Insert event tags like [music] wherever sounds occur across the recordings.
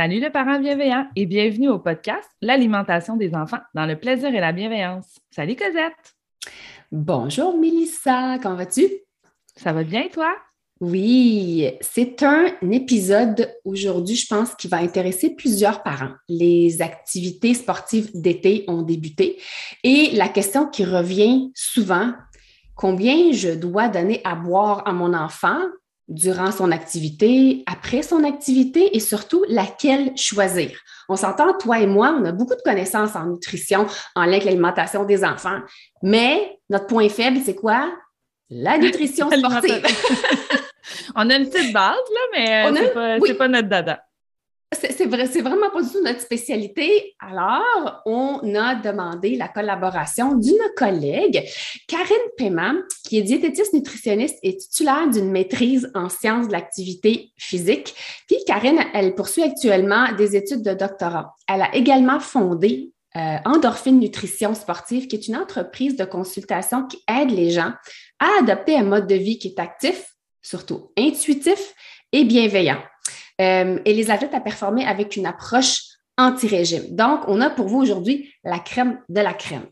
Salut les parents bienveillants et bienvenue au podcast L'alimentation des enfants dans le plaisir et la bienveillance. Salut Cosette. Bonjour Mélissa, comment vas-tu? Ça va bien toi? Oui, c'est un épisode aujourd'hui, je pense, qui va intéresser plusieurs parents. Les activités sportives d'été ont débuté et la question qui revient souvent, combien je dois donner à boire à mon enfant durant son activité, après son activité et surtout laquelle choisir. On s'entend, toi et moi, on a beaucoup de connaissances en nutrition, en lien avec l'alimentation des enfants, mais notre point faible, c'est quoi? La nutrition [laughs] sportive. [laughs] on a une petite base, là, mais euh, c'est pas, pas notre dada. C'est vrai, c'est vraiment pas du tout notre spécialité. Alors, on a demandé la collaboration d'une collègue, Karine Paiement, qui est diététiste nutritionniste et titulaire d'une maîtrise en sciences de l'activité physique. Puis, Karine, elle poursuit actuellement des études de doctorat. Elle a également fondé euh, Endorphine Nutrition Sportive, qui est une entreprise de consultation qui aide les gens à adopter un mode de vie qui est actif, surtout intuitif et bienveillant. Euh, et les athlètes à performer avec une approche anti-régime. Donc, on a pour vous aujourd'hui la crème de la crème.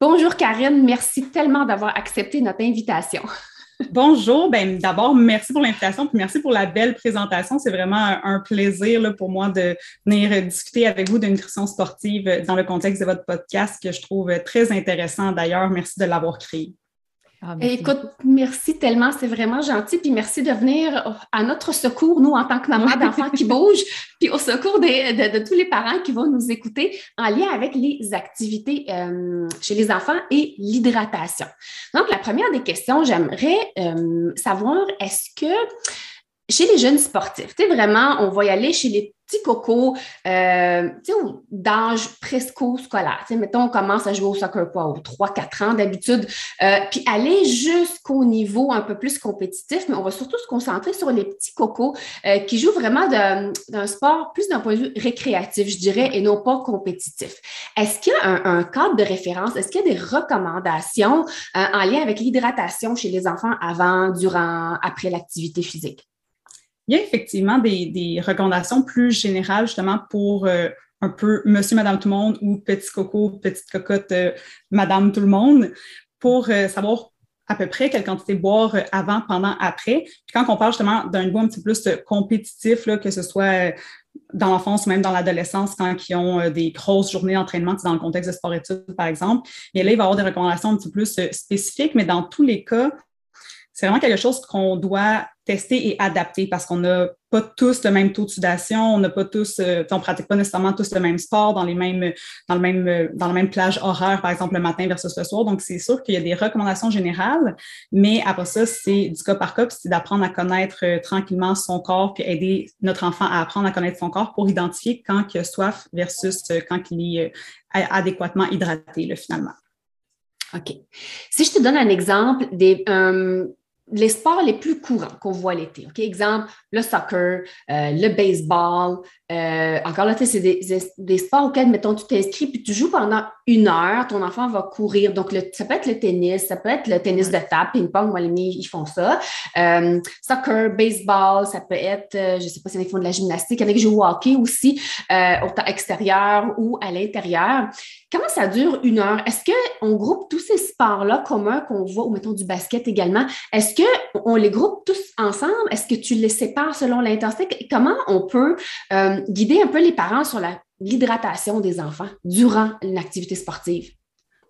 Bonjour Karine, merci tellement d'avoir accepté notre invitation. [laughs] Bonjour, ben d'abord merci pour l'invitation puis merci pour la belle présentation. C'est vraiment un, plaisir pour moi de venir discuter avec vous de nutrition sportive dans le contexte de votre podcast que je trouve très intéressant. D'ailleurs, merci de l'avoir créé. Ah, Écoute, merci tellement, c'est vraiment gentil. Puis merci de venir à notre secours, nous, en tant que maman d'enfants qui [laughs] bougent, puis au secours de, tous les parents qui vont nous écouter en lien avec les activités euh, chez les enfants et l'hydratation. Donc, la première des questions, j'aimerais euh, savoir, est-ce que chez les jeunes sportifs, tu vraiment, on va y aller chez les petits cocos, euh, tu sais, d'âge presco-scolaire. Tu sais, mettons, on commence à jouer au soccer quoi, aux 3-4 ans d'habitude, euh, puis aller jusqu'au niveau un peu plus compétitif, mais on va surtout se concentrer sur les petits cocos euh, qui jouent vraiment d'un sport plus d'un point de vue récréatif, je dirais, et non pas compétitif. Est-ce qu'il y a un, un, cadre de référence? Est-ce qu'il y a des recommandations en lien avec l'hydratation chez les enfants avant, durant, après l'activité physique? Il y a effectivement des, recommandations plus générales justement pour euh, un peu monsieur, madame tout le monde ou petit coco, petite cocotte, euh, madame tout le monde, pour euh, savoir à peu près quelle quantité boire avant, pendant, après. Puis quand on parle justement d'un goût un petit peu plus compétitif, là, que ce soit dans l'enfance ou même dans l'adolescence, quand ils ont des grosses journées d'entraînement, dans le contexte de sport-études, par exemple, et là, il va y avoir des recommandations un petit peu plus spécifiques, mais dans tous les cas, c'est vraiment quelque chose qu'on doit tester et adapter parce qu'on n'a pas tous le même taux de sudation, on n'a pas tous, euh, on pratique pas nécessairement tous le même sport dans les mêmes, dans le même, dans la même plage horaire, par exemple le matin versus le soir. Donc c'est sûr qu'il y a des recommandations générales, mais après ça c'est du cas par cas, c'est d'apprendre à connaître euh, tranquillement son corps puis aider notre enfant à apprendre à connaître son corps pour identifier quand il a soif versus euh, quand il est adéquatement hydraté finalement. OK. Si je te donne un exemple des, les sports les plus courants qu'on voit l'été. OK? Exemple, le soccer, euh, le baseball, euh, encore là, c'est des, des, sports auxquels, mettons, tu t'inscris puis tu joues pendant une heure, ton enfant va courir. Donc, le, ça peut être le tennis, ça peut être le tennis de table, ping-pong, moi, les ils font ça. Euh, soccer, baseball, ça peut être, euh, je ne sais pas si ils font de la gymnastique, il y en a qui jouent au hockey aussi, autant extérieur ou à l'intérieur. Comment ça dure une heure? Est-ce qu'on groupe tous ces sports-là communs qu'on voit, ou mettons du basket également, est-ce qu'on les groupe tous ensemble? Est-ce que tu les sépares selon l'intensité? Comment on peut euh, guider un peu les parents sur l'hydratation des enfants durant une activité sportive?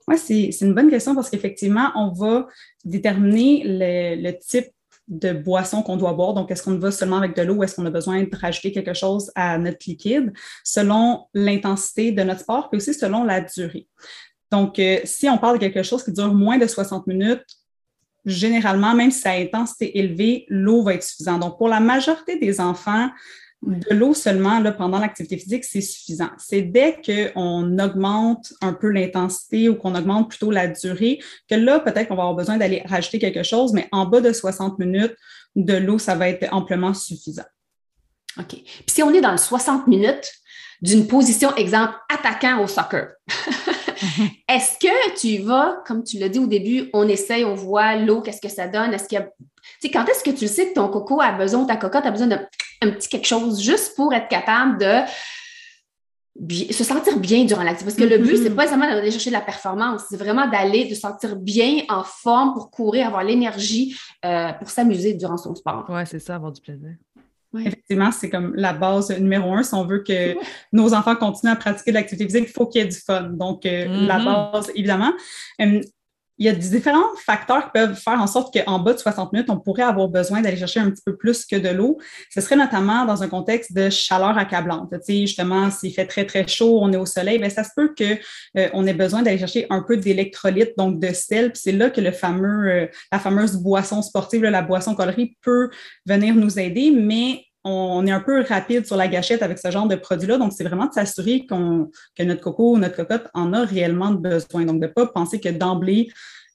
Oui, c'est une bonne question parce qu'effectivement, on va déterminer le, type de boisson qu'on doit boire. Donc, est-ce qu'on va seulement avec de l'eau ou est-ce qu'on a besoin de rajouter quelque chose à notre liquide selon l'intensité de notre sport, puis aussi selon la durée. Donc, euh, si on parle de quelque chose qui dure moins de 60 minutes, généralement, même si ça a intensité élevée, l'eau va être suffisante. Donc, pour la majorité des enfants, de l'eau seulement là, pendant l'activité physique, c'est suffisant. C'est dès qu'on augmente un peu l'intensité ou qu'on augmente plutôt la durée que là, peut-être qu'on va avoir besoin d'aller rajouter quelque chose, mais en bas de 60 minutes, de l'eau, ça va être amplement suffisant. OK. Puis si on est dans le 60 minutes d'une position, exemple, attaquant au soccer, [laughs] est-ce que tu vas, comme tu l'as dit au début, on essaye, on voit l'eau, qu'est-ce que ça donne? Est-ce qu'il y a quand est-ce que tu sais que ton coco a besoin, ta cocotte a besoin d'un petit quelque chose juste pour être capable de se sentir bien durant l'activité. Parce que le but, c'est mm-hmm. pas seulement d'aller chercher de la performance, c'est vraiment d'aller de se sentir bien en forme pour courir, avoir l'énergie euh, pour s'amuser durant son sport. Oui, c'est ça, avoir du plaisir. Effectivement, c'est comme la base numéro un. Si on veut que nos enfants continuent à pratiquer de l'activité physique, il faut qu'il y ait du fun. Donc, euh, la mm-hmm. base, évidemment. Euh, il y a différents facteurs qui peuvent faire en sorte qu'en bas de 60 minutes, on pourrait avoir besoin d'aller chercher un petit peu plus que de l'eau. Ce serait notamment dans un contexte de chaleur accablante. Tu sais, justement, s'il fait très, très chaud, on est au soleil, bien, ça se peut qu'on euh, ait besoin d'aller chercher un peu d'électrolyte, donc de sel. Puis c'est là que le fameux, euh, la fameuse boisson sportive, la boisson colorie, peut venir nous aider, mais on est un peu rapide sur la gâchette avec ce genre de produit-là. Donc, c'est vraiment de s'assurer que notre coco ou notre cocotte en a réellement besoin. Donc, de ne pas penser que d'emblée,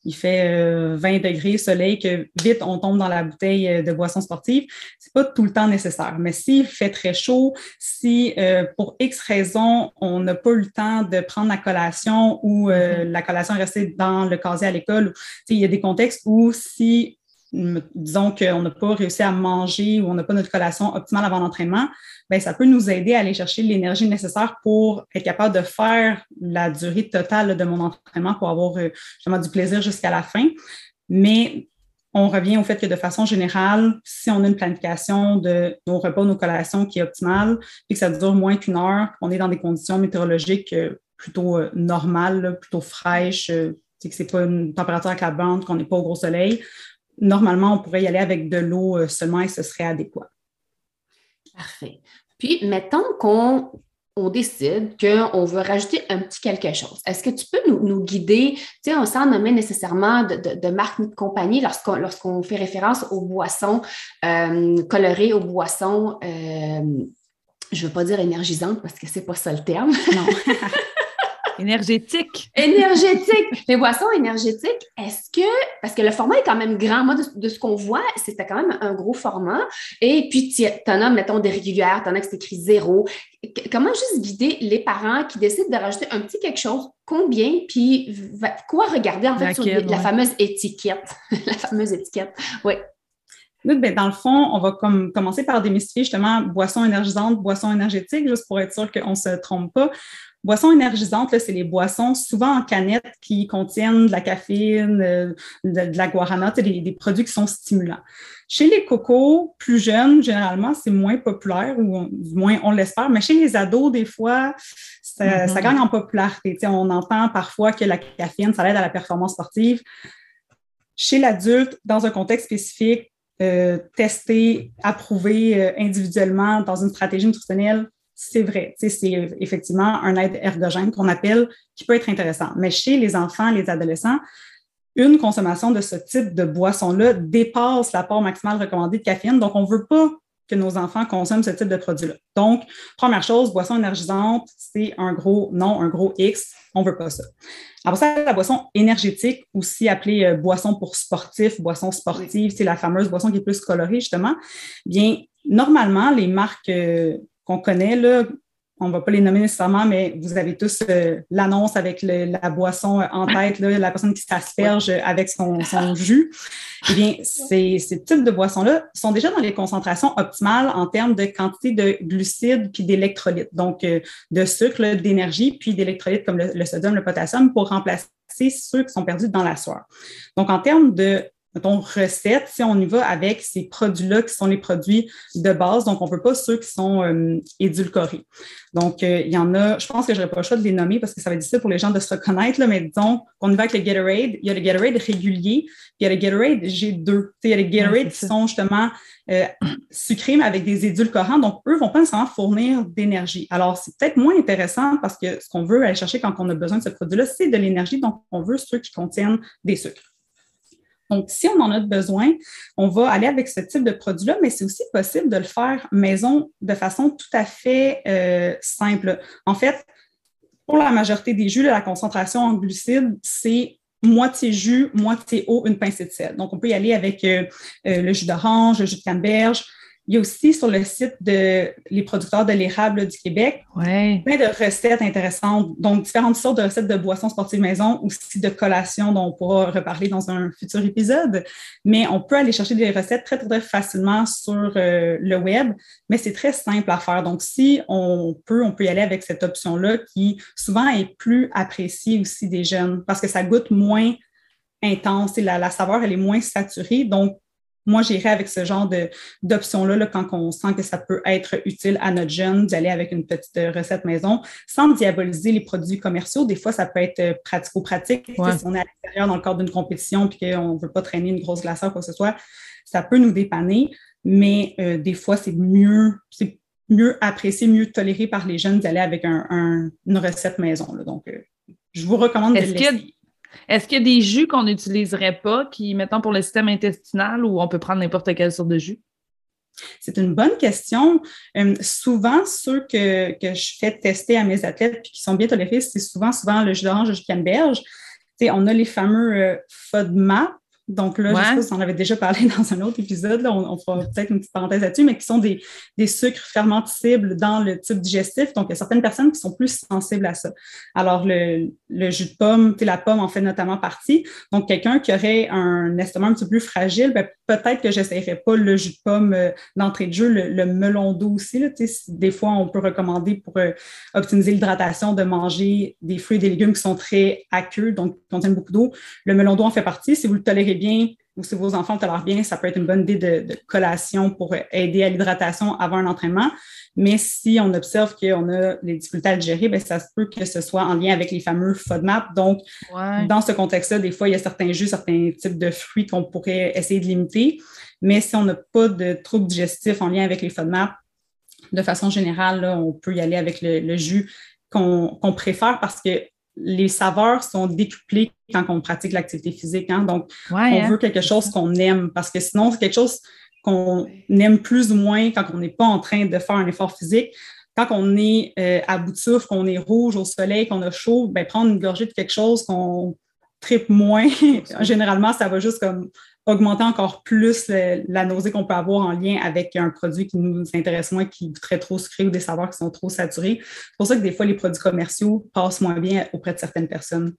il fait 20 euh, degrés soleil, que vite on tombe dans la bouteille euh, de boisson sportive. C'est pas tout le temps nécessaire. Mais s'il fait très chaud, si euh, pour X raison, on n'a pas eu le temps de prendre la collation ou mm-hmm. la collation est restée dans le casier à l'école, il y a des contextes où si disons qu'on n'a pas réussi à manger ou on n'a pas notre collation optimale avant l'entraînement, bien, ça peut nous aider à aller chercher l'énergie nécessaire pour être capable de faire la durée totale de mon entraînement pour avoir euh, justement du plaisir jusqu'à la fin. Mais on revient au fait que de façon générale, si on a une planification de nos repas, nos collations qui est optimale, et que ça dure moins qu'une heure, on est dans des conditions météorologiques euh, plutôt euh, normales, plutôt fraîches, que ce n'est pas une température accablante, qu'on n'est pas au gros soleil, normalement, on pourrait y aller avec de l'eau euh, seulement et ce serait adéquat. Parfait. Puis, mettons qu'on on décide qu'on veut rajouter un petit quelque chose. Est-ce que tu peux nous, guider, tu sais, on s'en nommait nécessairement de, marque ni de compagnie lorsqu'on lorsqu'on fait référence aux boissons euh, colorées, aux boissons, euh, je ne veux pas dire énergisantes parce que c'est pas ça le terme. Non. [laughs] Énergétique. Énergétique. Les boissons énergétiques, est-ce que, parce que le format est quand même grand, moi, de, ce qu'on voit, c'était quand même un gros format. Et puis, tu en as, mettons, des régulières, tu en as que c'est écrit zéro. Comment juste guider les parents qui décident de rajouter un petit quelque chose, combien, puis quoi regarder en fait sur la fameuse étiquette? [laughs] la fameuse étiquette, oui. Ben, dans le fond, on va comme, commencer par démystifier justement boissons énergisantes, boissons énergétiques, juste pour être sûr qu'on ne se trompe pas. Boissons énergisantes, c'est les boissons souvent en canette qui contiennent de la caféine, euh, de, la guarana, des, des, produits qui sont stimulants. Chez les cocos plus jeunes, généralement, c'est moins populaire, ou du moins on l'espère, mais chez les ados, des fois, ça, mm-hmm. gagne en popularité. on entend parfois que la caféine, ça aide à la performance sportive. Chez l'adulte, dans un contexte spécifique, euh, testé, approuvé euh, individuellement dans une stratégie nutritionnelle, c'est vrai. C'est effectivement un aide ergogène qu'on appelle qui peut être intéressant. Mais chez les enfants, les adolescents, une consommation de ce type de boisson-là dépasse l'apport maximal recommandé de caféine. Donc, on ne veut pas que nos enfants consomment ce type de produit-là. Donc, première chose, boisson énergisante, c'est un gros non, un gros X. On ne veut pas ça. Après ça, la boisson énergétique, aussi appelée euh, boisson pour sportif, boisson sportive, c'est la fameuse boisson qui est plus colorée, justement. Bien, normalement, les marques euh, qu'on connaît, là, on ne va pas les nommer nécessairement, mais vous avez tous euh, l'annonce avec la boisson en tête, la personne qui s'asperge avec son, [laughs] jus. Eh bien, ces, types de boissons-là sont déjà dans les concentrations optimales en termes de quantité de glucides puis d'électrolytes, donc euh, de sucre, d'énergie, puis d'électrolytes comme le, le, sodium, le potassium, pour remplacer ceux qui sont perdus dans la sueur. Donc, en termes de mettons, recette, si on y va avec ces produits-là qui sont les produits de base, donc on ne veut pas ceux qui sont euh, édulcorés. Donc, euh, il y en a, je pense que je n'aurais pas le choix de les nommer parce que ça va être difficile pour les gens de se reconnaître, là, mais disons qu'on y va avec le Gatorade, il y a le Gatorade régulier, puis il y a le Gatorade G2. Il y a les Gatorade qui sont justement euh, sucrés, mais avec des édulcorants, donc eux ne vont pas nécessairement fournir d'énergie. Alors, c'est peut-être moins intéressant parce que ce qu'on veut aller chercher quand on a besoin de ce produit-là, c'est de l'énergie, donc on veut ceux qui contiennent des sucres. Donc, si on en a besoin, on va aller avec ce type de produit-là, mais c'est aussi possible de le faire maison de façon tout à fait euh, simple. En fait, pour la majorité des jus, la concentration en glucides, c'est moitié jus, moitié eau, une pincée de sel. Donc, on peut y aller avec euh, euh, le jus d'orange, le jus de canneberge, il y a aussi sur le site de les producteurs de l'érable du Québec plein de recettes intéressantes, donc différentes sortes de recettes de boissons sportives maison, aussi de collations dont on pourra reparler dans un futur épisode. Mais on peut aller chercher des recettes très, très, facilement sur euh, le web, mais c'est très simple à faire. Donc, si on peut, on peut y aller avec cette option-là qui souvent est plus appréciée aussi des jeunes parce que ça goûte moins intense et la, la saveur, elle est moins saturée. Donc, moi, j'irais avec ce genre d'option-là là, quand on sent que ça peut être utile à notre jeune d'aller avec une petite recette maison sans diaboliser les produits commerciaux. Des fois, ça peut être euh, pratico-pratique. Si on est à l'extérieur dans le cadre d'une compétition et qu'on ne veut pas traîner une grosse glaceur quoi que ce soit, ça peut nous dépanner, mais euh, des fois, c'est mieux, c'est mieux apprécié, mieux toléré par les jeunes d'aller avec un, une recette maison. Là. Donc, euh, je vous recommande de. Est-ce qu'il y a des jus qu'on n'utiliserait pas, qui, mettons, pour le système intestinal, ou on peut prendre n'importe quelle sorte de jus? C'est une bonne question. Euh, souvent, ceux que, je fais tester à mes athlètes et qui sont bien tolérés, c'est souvent, le jus d'orange, le jus de canneberge. on a les fameux euh, donc là, je ne sais pas si on avait déjà parlé [laughs] dans un autre épisode, là, on, fera peut-être une petite parenthèse là-dessus, mais qui sont des, sucres fermentibles dans le type digestif. Donc, il y a certaines personnes qui sont plus sensibles à ça. Alors, le, jus de pomme, la pomme en fait notamment partie. Donc, quelqu'un qui aurait un estomac un petit peu plus fragile, ben, peut-être que je n'essayerais pas le jus de pomme euh, d'entrée de jeu, le, melon d'eau aussi. Là, des fois, on peut recommander pour euh, optimiser l'hydratation de manger des fruits et des légumes qui sont très aqueux, donc qui contiennent beaucoup d'eau. Le melon d'eau en fait partie. Si vous le tolérez bien ou si vos enfants tolèrent bien, ça peut être une bonne idée de, collation pour aider à l'hydratation avant un entraînement. Mais si on observe qu'on a des difficultés à le gérer, bien, ça se peut que ce soit en lien avec les fameux FODMAP. Donc, dans ce contexte-là, des fois, il y a certains jus, certains types de fruits qu'on pourrait essayer de limiter. Mais si on n'a pas de troubles digestifs en lien avec les FODMAP, de façon générale, on peut y aller avec le, jus qu'on préfère parce que les saveurs sont décuplées quand on pratique l'activité physique. Hein. Donc, on hein. veut quelque chose qu'on aime parce que sinon, c'est quelque chose qu'on aime plus ou moins quand on n'est pas en train de faire un effort physique. Quand on est euh, à bout de souffle, qu'on est rouge au soleil, qu'on a chaud, ben, prendre une gorgée de quelque chose qu'on tripe moins, [laughs] généralement, ça va juste comme augmenter encore plus la nausée qu'on peut avoir en lien avec un produit qui nous intéresse moins, qui est trop sucré ou des saveurs qui sont trop saturés. C'est pour ça que des fois, les produits commerciaux passent moins bien auprès de certaines personnes.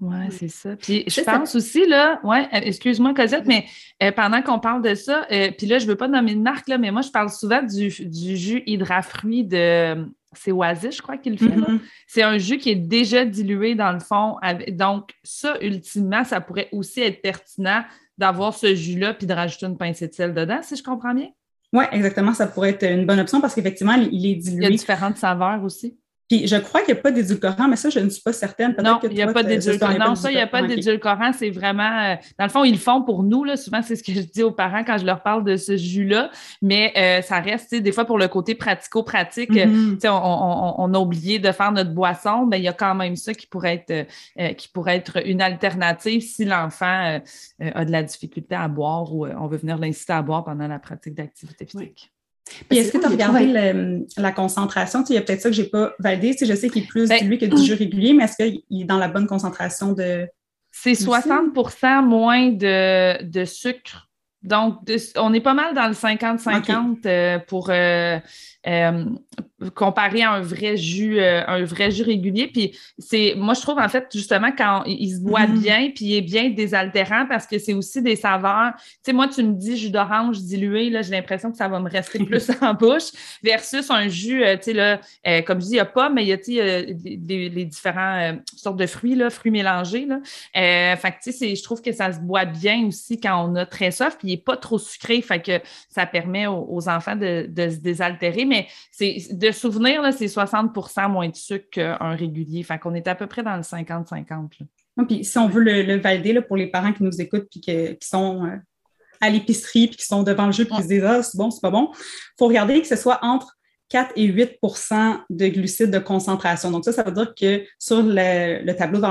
Oui, c'est ça. Puis je pense aussi, là, ouais, euh, excuse-moi, Cosette, mais euh, pendant qu'on parle de ça, euh, puis là, je ne veux pas nommer de marque, là, mais moi, je parle souvent du, du jus hydrafruit de c'est Oasis, je crois qu'il le fait. Mm-hmm. C'est un jus qui est déjà dilué dans le fond. donc, ça, ultimement, ça pourrait aussi être pertinent d'avoir ce jus-là puis de rajouter une pincée de sel dedans, si je comprends bien? Oui, exactement. Ça pourrait être une bonne option parce qu'effectivement, il est dilué. Il y a différentes saveurs aussi. Puis je crois qu'il n'y a pas d'édulcorant, mais ça, je ne suis pas certaine. Non, il n'y a pas d'édulcorant. Non, ça, il n'y a pas d'édulcorant. C'est vraiment. Euh, dans le fond, ils le font pour nous. Là. Souvent, c'est ce que je dis aux parents quand je leur parle de ce jus-là. Mais euh, ça reste, des fois, pour le côté pratico-pratique, mm-hmm. on, on, a oublié de faire notre boisson. Mais il y a quand même ça qui pourrait être, euh, qui pourrait être une alternative si l'enfant a de la difficulté à boire ou on veut venir l'inciter à boire pendant la pratique d'activité physique. Est-ce que tu as regardé la concentration? il y a peut-être ça que je n'ai pas validé. je sais qu'il est plus ben, dilué que du jus régulier, mais est-ce qu'il est dans la bonne concentration de. C'est 60% moins de, sucre Donc, on est pas mal dans le 50-50 pour euh, comparé à un vrai jus, euh, un vrai jus régulier. Puis c'est, moi, je trouve en fait justement quand il se boit mm-hmm. bien, puis il est bien désaltérant parce que c'est aussi des saveurs. Tu sais, moi, tu me dis jus d'orange dilué, là, j'ai l'impression que ça va me rester [laughs] plus en bouche versus un jus, euh, tu sais, là, comme je dis, il n'y a pas, mais il y a, tu sais, les, différents sortes de fruits, là, fruits mélangés. Là. fait que, tu sais, je trouve que ça se boit bien aussi quand on a très soif, puis n'est pas trop sucré, fait que ça permet aux, enfants de, de se désaltérer. Mais c'est de souvenir, c'est 60% moins de sucre qu'un régulier. Fait qu'on est à peu près dans le 50-50. Puis si on veut le, valider pour les parents qui nous écoutent puis qui sont euh, à l'épicerie puis qui sont devant le jeu puis qui se disent Ah, c'est bon, c'est pas bon, il faut regarder que ce soit entre 4 et 8% de glucides de concentration. Donc, ça, ça veut dire que sur le, tableau de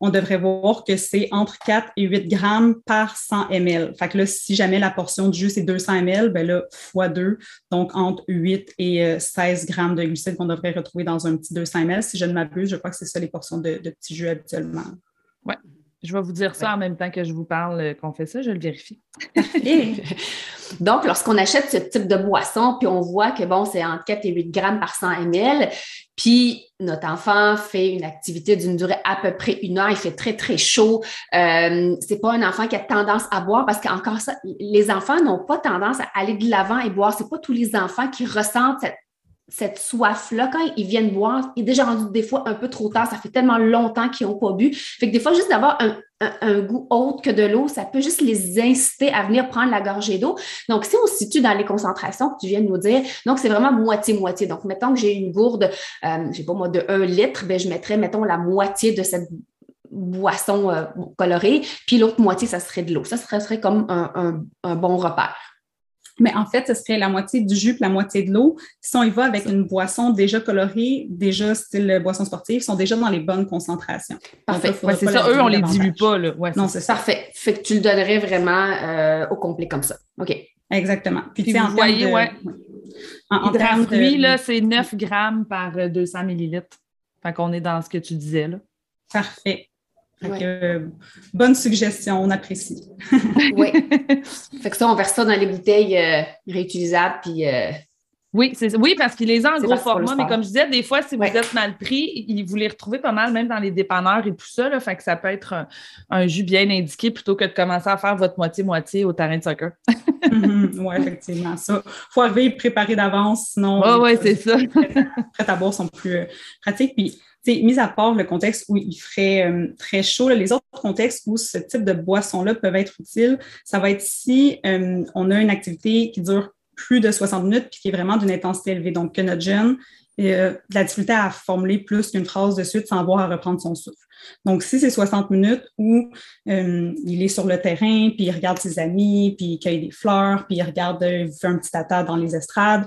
on devrait voir que c'est entre 4 et 8 grammes par 100 ml. Fait que là, si jamais la portion de jus, c'est 200 ml, ben là, fois 2, donc entre 8 et 16 euh, grammes de glucides qu'on devrait retrouver dans un petit 200 ml. Si je ne m'abuse, je crois que c'est ça les portions de, de petits jus habituellement. Oui. Je vais vous dire ça en même temps que je vous parle euh, qu'on fait ça, je le vérifie. [laughs] Donc, lorsqu'on achète ce type de boisson, puis on voit que bon, c'est entre 4 et 8 grammes par 100 ml, puis notre enfant fait une activité d'une durée à peu près une heure, il fait très, très chaud. Euh, c'est pas un enfant qui a tendance à boire parce qu'encore ça, les enfants n'ont pas tendance à aller de l'avant et boire. C'est pas tous les enfants qui ressentent cette cette soif-là, quand ils viennent boire, il est déjà rendu des fois un peu trop tard. Ça fait tellement longtemps qu'ils n'ont pas bu. Fait que des fois, juste d'avoir un, goût autre que de l'eau, ça peut juste les inciter à venir prendre la gorgée d'eau. Donc, si on se situe dans les concentrations que tu viens de nous dire, donc c'est vraiment moitié-moitié. Donc, mettons que j'ai une gourde, euh, je sais pas moi, de 1 litre, ben, je mettrais, mettons, la moitié de cette boisson euh, colorée, puis l'autre moitié, ça serait de l'eau. Ça serait, comme un, un bon repère. Mais en fait, ce serait la moitié du jus et la moitié de l'eau. Si on y va avec une boisson déjà colorée, déjà style boisson sportive, sont déjà dans les bonnes concentrations. Parfait. c'est ça. Eux, on les dilue pas. Là. non, c'est ça. Parfait. Fait que tu le donnerais vraiment euh, au complet comme ça. OK. Exactement. Puis, Puis vous voyez, ouais. En, termes de là, c'est 9 grammes par 200 euh, millilitres. Fait qu'on est dans ce que tu disais, là. Parfait. Euh, bonne suggestion, on apprécie. [laughs] oui. [laughs] Fait que ça, on verse ça dans les bouteilles euh, réutilisables, puis. Euh, oui, oui, parce qu'il les a en gros format, mais comme je disais, des fois, si vous êtes mal pris, vous les retrouvez pas mal, même dans les dépanneurs et tout ça. Là, fait que ça peut être un, jus bien indiqué plutôt que de commencer à faire votre moitié-moitié au terrain de soccer. [laughs] Mhm. oui, effectivement. Ça. Il faut arriver préparé d'avance, sinon. Oui, oui, c'est ça. Prêt à boire sont plus pratiques. Puis, mis à part le contexte où il ferait euh, très chaud, les autres contextes où ce type de boisson-là peuvent être utiles, ça va être si euh, on a une activité qui dure plus de 60 minutes puis qui est vraiment d'une intensité élevée. Donc, que notre jeune euh, de la difficulté à formuler plus qu'une phrase de suite sans avoir à reprendre son souffle. Donc, si c'est 60 minutes où il est sur le terrain, puis il regarde ses amis, puis il cueille des fleurs, puis il regarde, il fait un petit tata dans les estrades,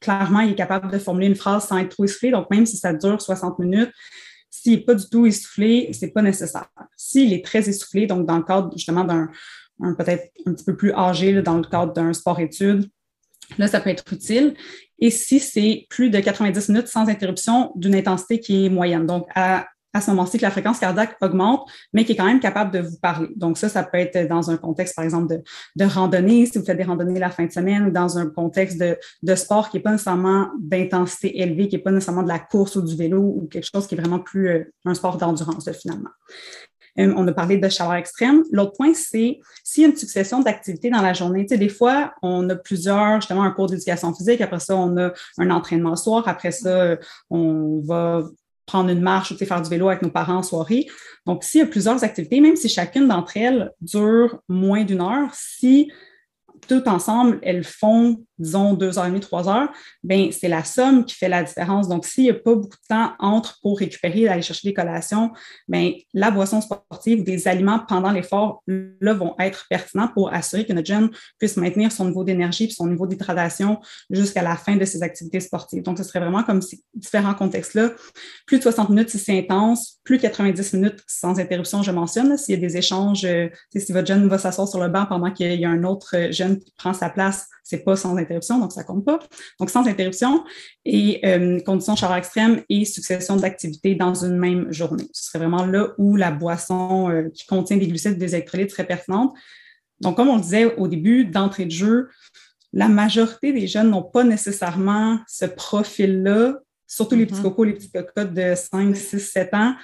clairement, il est capable de formuler une phrase sans être trop essoufflé. Donc, même si ça dure 60 minutes, s'il n'est pas du tout essoufflé, ce n'est pas nécessaire. S'il est très essoufflé, donc dans le cadre justement d'un peut-être un petit peu plus âgé, dans le cadre d'un sport-études, là, ça peut être utile. Et si c'est plus de 90 minutes sans interruption d'une intensité qui est moyenne, donc à à ce moment-ci que la fréquence cardiaque augmente, mais qui est quand même capable de vous parler. Donc ça, ça peut être dans un contexte, par exemple, de, randonnée, si vous faites des randonnées la fin de semaine, ou dans un contexte de, sport qui n'est pas nécessairement d'intensité élevée, qui n'est pas nécessairement de la course ou du vélo, ou quelque chose qui est vraiment plus euh, un sport d'endurance, finalement. Euh, on a parlé de chaleur extrême. L'autre point, c'est s'il y a une succession d'activités dans la journée. Tu sais, des fois, on a plusieurs, justement, un cours d'éducation physique. Après ça, on a un entraînement soir. Après ça, on va prendre une marche ou faire du vélo avec nos parents en soirée. Donc, s'il y a plusieurs activités, même si chacune d'entre elles dure moins d'une heure, si tout ensemble, elles font disons, deux heures et demie, trois heures, ben c'est la somme qui fait la différence. Donc, s'il n'y a pas beaucoup de temps entre pour récupérer, aller chercher des collations, ben la boisson sportive ou des aliments pendant l'effort, là, vont être pertinents pour assurer que notre jeune puisse maintenir son niveau d'énergie et son niveau d'hydratation jusqu'à la fin de ses activités sportives. Donc, ce serait vraiment comme ces différents contextes-là. Plus de 60 minutes si c'est intense, plus de 90 minutes sans interruption, je mentionne. S'il y a des échanges, euh, si votre jeune va s'asseoir sur le banc pendant qu'il y a un autre euh, jeune qui prend sa place, c'est pas sans interruption, donc ça compte pas. Donc, sans interruption et euh, conditions de chaleur extrême et succession d'activités dans une même journée. Ce serait vraiment là où la boisson euh, qui contient des glucides, des électrolytes serait pertinente. Donc, comme on le disait au début, d'entrée de jeu, la majorité des jeunes n'ont pas nécessairement ce profil-là, surtout les petits mm-hmm. cocos, les petits cocottes de 5, 6, 7 ans.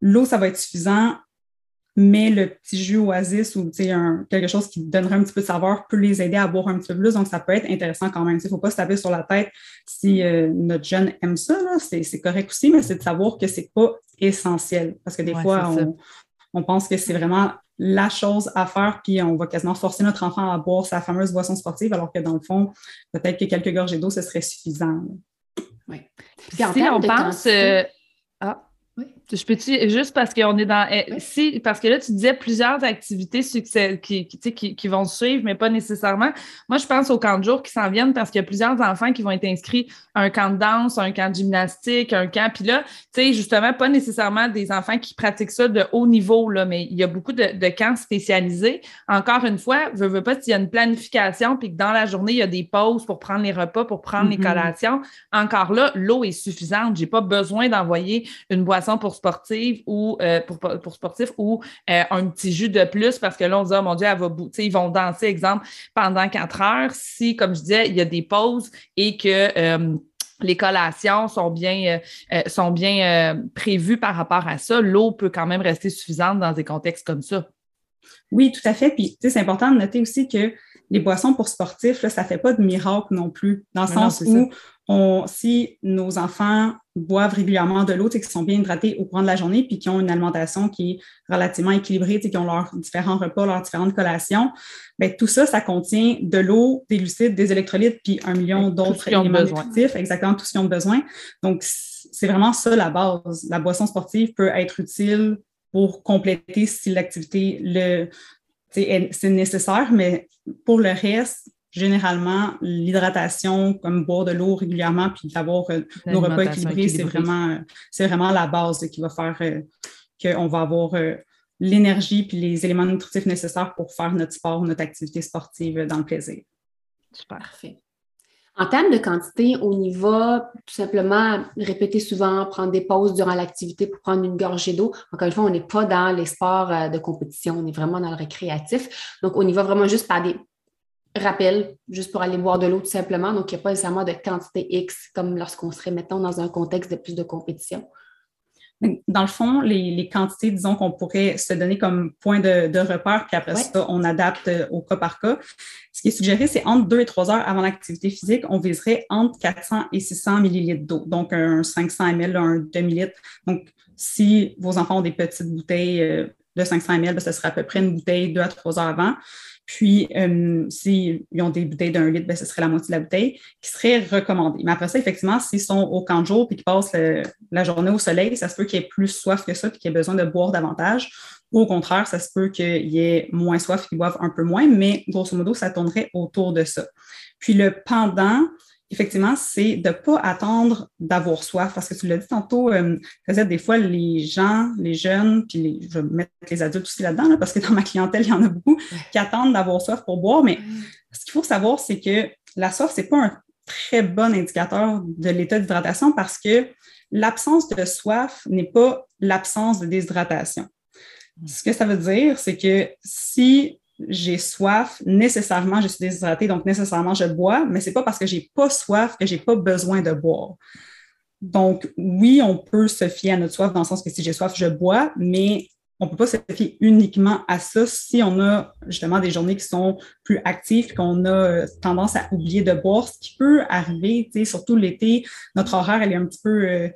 L'eau, ça va être suffisant, mais le petit jus oasis ou un, quelque chose qui donnerait un petit peu de saveur peut les aider à boire un petit peu plus. Donc, ça peut être intéressant quand même. Il ne faut pas se taper sur la tête si euh, notre jeune aime ça. C'est correct aussi, mais c'est de savoir que ce n'est pas essentiel. Parce que des fois, on, on, pense que c'est vraiment la chose à faire, puis on va quasiment forcer notre enfant à boire sa fameuse boisson sportive, alors que dans le fond, peut-être que quelques gorgées d'eau, ce serait suffisant. Oui. si on pense. Euh, ah. Je peux juste parce qu'on est dans. Eh, si, parce que là, tu disais plusieurs activités qui, qui, qui, vont suivre, mais pas nécessairement. Moi, je pense aux camps de jour qui s'en viennent parce qu'il y a plusieurs enfants qui vont être inscrits à un camp de danse, un camp de gymnastique, un camp. Puis là, tu sais, justement, pas nécessairement des enfants qui pratiquent ça de haut niveau, là, mais il y a beaucoup de, de camps spécialisés. Encore une fois, je veux pas s'il y a une planification, puis que dans la journée, il y a des pauses pour prendre les repas, pour prendre les mm-hmm. collations. Encore là, l'eau est suffisante. J'ai pas besoin d'envoyer une boisson pour sportive ou euh, pour, pour sportif ou euh, un petit jus de plus parce que là, on se dit, oh mon Dieu, elle va ils vont danser, exemple, pendant quatre heures. Si, comme je disais, il y a des pauses et que euh, les collations sont bien, sont bien prévues par rapport à ça, l'eau peut quand même rester suffisante dans des contextes comme ça. Oui, tout à fait. Puis, c'est important de noter aussi que les boissons pour sportifs, là, ça ne fait pas de miracle non plus, dans le sens où on, si nos enfants boivent régulièrement de l'eau, qui sont bien hydratés au courant de la journée, puis qui ont une alimentation qui est relativement équilibrée, qui ont leurs différents repas, leurs différentes collations, bien, tout ça, ça contient de l'eau, des glucides, des électrolytes, puis un million d'autres éléments nutritifs, exactement tout ce qu'ils ont besoin. Donc, c'est vraiment ça la base. La boisson sportive peut être utile pour compléter si l'activité le c'est nécessaire, mais pour le reste, généralement, l'hydratation, comme boire de l'eau régulièrement, puis d'avoir euh, nos repas équilibrés, c'est vraiment, vraiment la base qui va faire euh, qu'on va avoir euh, l'énergie puis les éléments nutritifs nécessaires pour faire notre sport, notre activité sportive dans le plaisir. Super. Parfait. En termes de quantité, on y va tout simplement répéter souvent, prendre des pauses durant l'activité pour prendre une gorgée d'eau. Encore une fois, on n'est pas dans les sports euh, de compétition, on est vraiment dans le récréatif. Donc, on y va vraiment juste par des rappels, juste pour aller boire de l'eau tout simplement. Donc, il n'y a pas nécessairement de quantité X comme lorsqu'on serait, mettons, dans un contexte de plus de compétition. Dans le fond, les, quantités, disons, qu'on pourrait se donner comme point de, repère, puis après ça, on adapte euh, au cas par cas. Ce qui est suggéré, c'est entre 2 et 3 heures avant l'activité physique, on viserait entre 400 et 600 millilitres d'eau, donc un 500 ml, un demi-litre. Donc, si vos enfants ont des petites bouteilles euh, de 500 ml, ce serait à peu près une bouteille 2 à 3 heures avant. Puis, euh, s'ils ont des bouteilles d'un litre, ben, ce serait la moitié de la bouteille qui serait recommandée. Mais après ça, effectivement, s'ils sont au camp de jour et qu'ils passent la journée au soleil, ça se peut qu'il y ait plus soif que ça et qu'ils aient besoin de boire davantage. Ou au contraire, ça se peut qu'il y ait moins soif qu'ils boivent un peu moins, mais grosso modo, ça tournerait autour de ça. Puis le pendant, effectivement, c'est de ne pas attendre d'avoir soif, parce que tu l'as dit tantôt, euh, des fois, les gens, les jeunes, puis les, je vais mettre les adultes aussi là-dedans, parce que dans ma clientèle, il y en a beaucoup qui attendent d'avoir soif pour boire, mais ce qu'il faut savoir, c'est que la soif, ce n'est pas un très bon indicateur de l'état d'hydratation parce que l'absence de soif n'est pas l'absence de déshydratation. Ce que ça veut dire, c'est que si j'ai soif, nécessairement, je suis déshydratée, donc nécessairement, je bois, mais ce n'est pas parce que j'ai pas soif que j'ai pas besoin de boire. Donc, oui, on peut se fier à notre soif dans le sens que si j'ai soif, je bois, mais on ne peut pas se fier uniquement à ça si on a justement des journées qui sont plus actives, qu'on a euh, tendance à oublier de boire, ce qui peut arriver, surtout l'été, notre horaire, elle est un petit peu euh,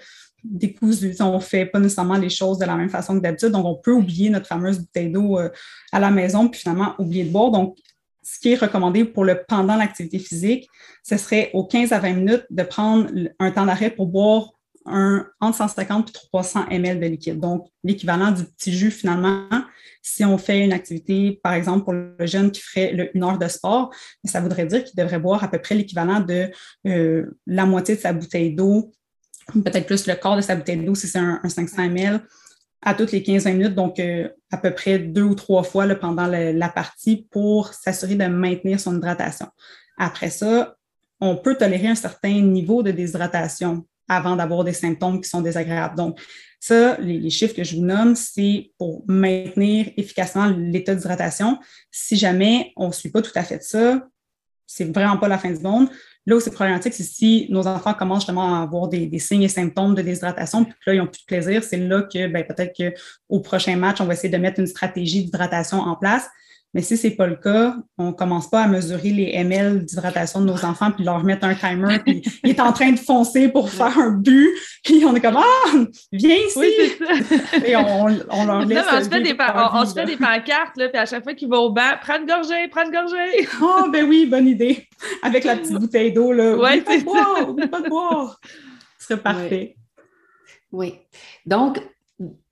décousu. On ne fait pas nécessairement les choses de la même façon que d'habitude. Donc, on peut oublier notre fameuse bouteille d'eau euh, à la maison, puis finalement oublier de boire. Donc, ce qui est recommandé pour le pendant l'activité physique, ce serait aux 15 à 20 minutes de prendre un temps d'arrêt pour boire un, entre 150 et 300 ml de liquide. Donc, l'équivalent du petit jus finalement. Si on fait une activité, par exemple, pour le jeune qui ferait une heure de sport, ça voudrait dire qu'il devrait boire à peu près l'équivalent de euh, la moitié de sa bouteille d'eau peut-être plus le quart de sa bouteille d'eau si c'est un, 500 ml à toutes les 15 minutes, donc euh, à peu près deux ou trois fois pendant la partie pour s'assurer de maintenir son hydratation. Après ça, on peut tolérer un certain niveau de déshydratation. avant d'avoir des symptômes qui sont désagréables. Donc, ça, les, chiffres que je vous nomme, c'est pour maintenir efficacement l'état d'hydratation. Si jamais on ne suit pas tout à fait ça, c'est vraiment pas la fin du monde. Là où c'est problématique, c'est si nos enfants commencent justement à avoir des, signes et symptômes de déshydratation, puis là, ils n'ont plus de plaisir, c'est là que ben, peut-être qu'au prochain match, on va essayer de mettre une stratégie d'hydratation en place. Mais si ce n'est pas le cas, on ne commence pas à mesurer les ml d'hydratation de nos enfants puis leur mettre un timer, puis [laughs] il est en train de foncer pour faire un but, puis on est comme Ah, viens ici! Oui, [laughs] Et on, on, leur laisse. on se fait, des, on, se fait des pancartes, là, puis à chaque fois qu'ils vont au banc, prends une gorgée, prends une gorgée! oh, ben oui, bonne idée! Avec la petite bouteille d'eau, là. Oui, pas de boire, oublie pas de boire! Ce serait parfait. oui. Donc,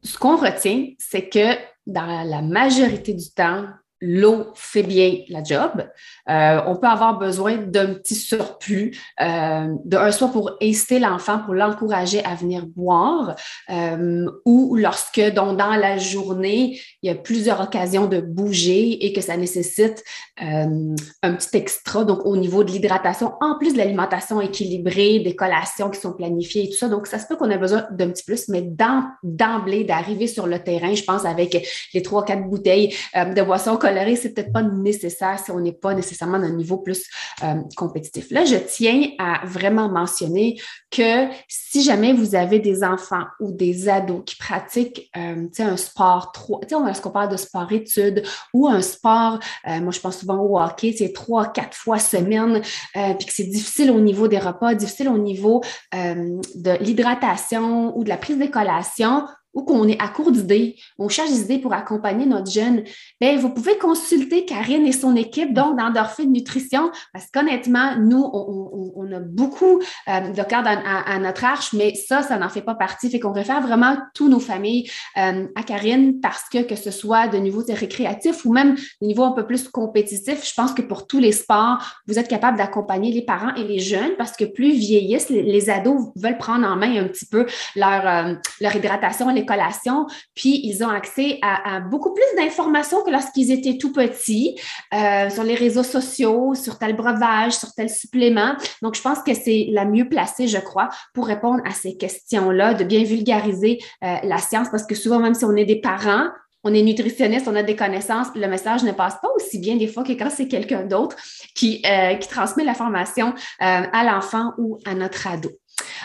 ce qu'on retient, c'est que dans la majorité du temps, l'eau fait bien la job. Euh, on peut avoir besoin d'un petit surplus, euh, de soit pour inciter l'enfant, pour l'encourager à venir boire, euh, ou lorsque dans la journée, il y a plusieurs occasions de bouger et que ça nécessite un petit extra, donc au niveau de l'hydratation, en plus de l'alimentation équilibrée, des collations qui sont planifiées et tout ça. Donc, ça se peut qu'on ait besoin d'un petit plus, mais d'emblée, d'arriver sur le terrain, je pense, avec les trois, quatre bouteilles de boissons c'est peut-être pas nécessaire si on n'est pas nécessairement à un niveau plus euh, compétitif. Là, je tiens à vraiment mentionner que si jamais vous avez des enfants ou des ados qui pratiquent euh, un sport, trop, est-ce qu'on parle de sport-études ou un sport, euh, moi je pense souvent au hockey, c'est trois, quatre fois semaine, puis que c'est difficile au niveau des repas, difficile au niveau de l'hydratation ou de la prise de collation, ou qu'on est à court d'idées, on cherche des idées pour accompagner notre jeune, bien, vous pouvez consulter Karine et son équipe, donc d'Endorphine Nutrition, parce qu'honnêtement, nous, on, a beaucoup euh, de cadres à, notre arche, mais ça, ça n'en fait pas partie. Fait qu'on réfère vraiment tous nos familles euh, à Karine parce que, que ce soit de niveau récréatif ou même de niveau un peu plus compétitif, je pense que pour tous les sports, vous êtes capable d'accompagner les parents et les jeunes parce que plus vieillissent, les, ados veulent prendre en main un petit peu leur, euh, leur hydratation, collations, puis ils ont accès à, beaucoup plus d'informations que lorsqu'ils étaient tout petits euh, sur les réseaux sociaux, sur tel breuvage, sur tel supplément. Donc, je pense que c'est la mieux placée, je crois, pour répondre à ces questions-là, de bien vulgariser euh, la science, parce que souvent, même si on est des parents, on est nutritionniste, on a des connaissances, le message ne passe pas aussi bien des fois que quand c'est quelqu'un d'autre qui, euh, qui transmet l'information à l'enfant ou à notre ado.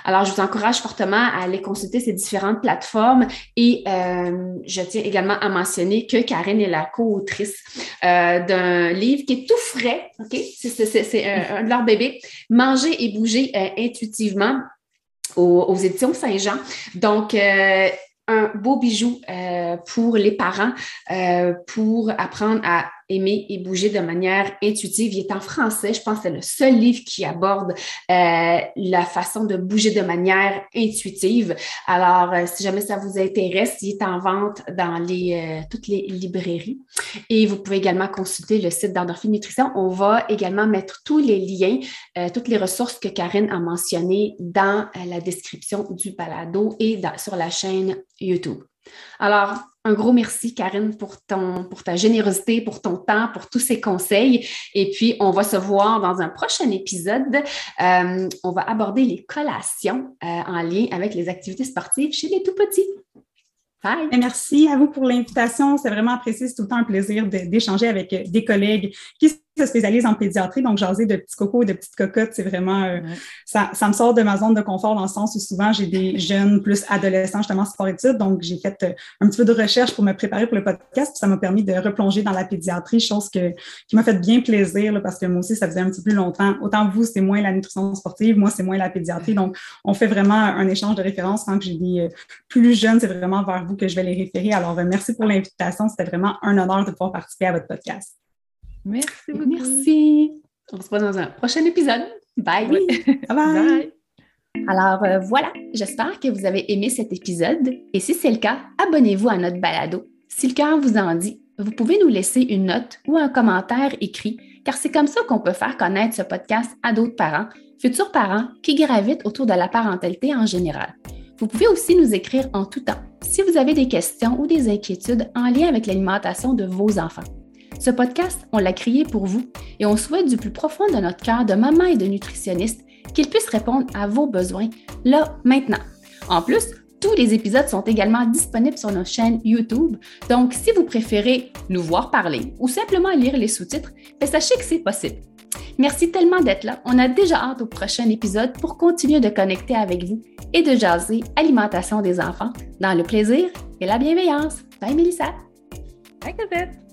Alors, je vous encourage fortement à aller consulter ces différentes plateformes et euh, je tiens également à mentionner que Karine est la co-autrice euh, d'un livre qui est tout frais, OK? C'est un, de leurs bébés, Manger et bouger euh, intuitivement aux, éditions Saint-Jean. Donc, un beau bijou pour les parents pour apprendre à aimer et bouger de manière intuitive. Il est en français. Je pense que c'est le seul livre qui aborde euh, la façon de bouger de manière intuitive. Alors, euh, si jamais ça vous intéresse, il est en vente dans les, euh, toutes les librairies. Et vous pouvez également consulter le site d'Endorphine Nutrition. On va également mettre tous les liens, toutes les ressources que Karine a mentionnées dans la description du balado et sur la chaîne YouTube. Alors, un gros merci, Karine, pour, ton, pour ta générosité, pour ton temps, pour tous ces conseils. Et puis, on va se voir dans un prochain épisode. Euh, on va aborder les collations euh, en lien avec les activités sportives chez les tout-petits. Bye. merci à vous pour l'invitation. C'est vraiment apprécié. C'est tout le temps un plaisir d'échanger avec des collègues qui se spécialise en pédiatrie, donc jaser de petits cocos et de petites cocottes, c'est vraiment, euh, ça, ça, me sort de ma zone de confort dans le sens où souvent j'ai des jeunes plus adolescents justement sport-études, donc j'ai fait euh, un petit peu de recherche pour me préparer pour le podcast, puis ça m'a permis de replonger dans la pédiatrie, chose que, qui m'a fait bien plaisir là, parce que moi aussi ça faisait un petit peu plus longtemps. Autant vous c'est moins la nutrition sportive, moi c'est moins la pédiatrie, donc on fait vraiment un échange de références quand j'ai des euh, plus jeunes, c'est vraiment vers vous que je vais les référer. Alors merci pour l'invitation, c'était vraiment un honneur de pouvoir participer à votre podcast. Merci beaucoup. Merci. On se voit dans un prochain épisode. Bye. [laughs] Bye. bye. Alors euh, voilà, j'espère que vous avez aimé cet épisode et si c'est le cas, abonnez-vous à notre balado. Si le cœur vous en dit, vous pouvez nous laisser une note ou un commentaire écrit car c'est comme ça qu'on peut faire connaître ce podcast à d'autres parents, futurs parents qui gravitent autour de la parentalité en général. Vous pouvez aussi nous écrire en tout temps si vous avez des questions ou des inquiétudes en lien avec l'alimentation de vos enfants. Ce podcast, on l'a créé pour vous et on souhaite du plus profond de notre cœur de maman et de nutritionniste qu'il puisse répondre à vos besoins là, maintenant. En plus, tous les épisodes sont également disponibles sur nos chaînes YouTube. Donc, si vous préférez nous voir parler ou simplement lire les sous-titres, ben, sachez que c'est possible. Merci tellement d'être là. On a déjà hâte au prochain épisode pour continuer de connecter avec vous et de jaser alimentation des enfants dans le plaisir et la bienveillance. Bye Mélissa. Bye Cosette.